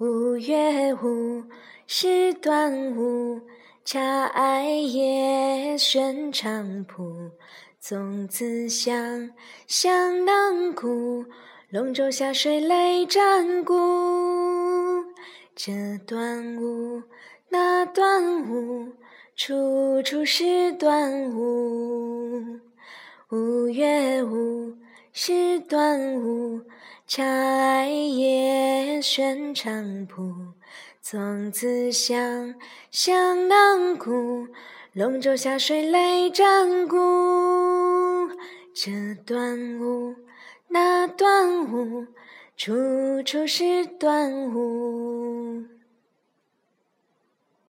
五月五是端午，茶艾叶悬菖蒲，粽子香，香囊鼓，龙舟下水擂战鼓。这端午，那端午，处处是端午。五月五是端午。茶艾叶宣菖蒲，粽子香，香囊鼓，龙舟下水擂战鼓。这端午，那端午，处处是端午。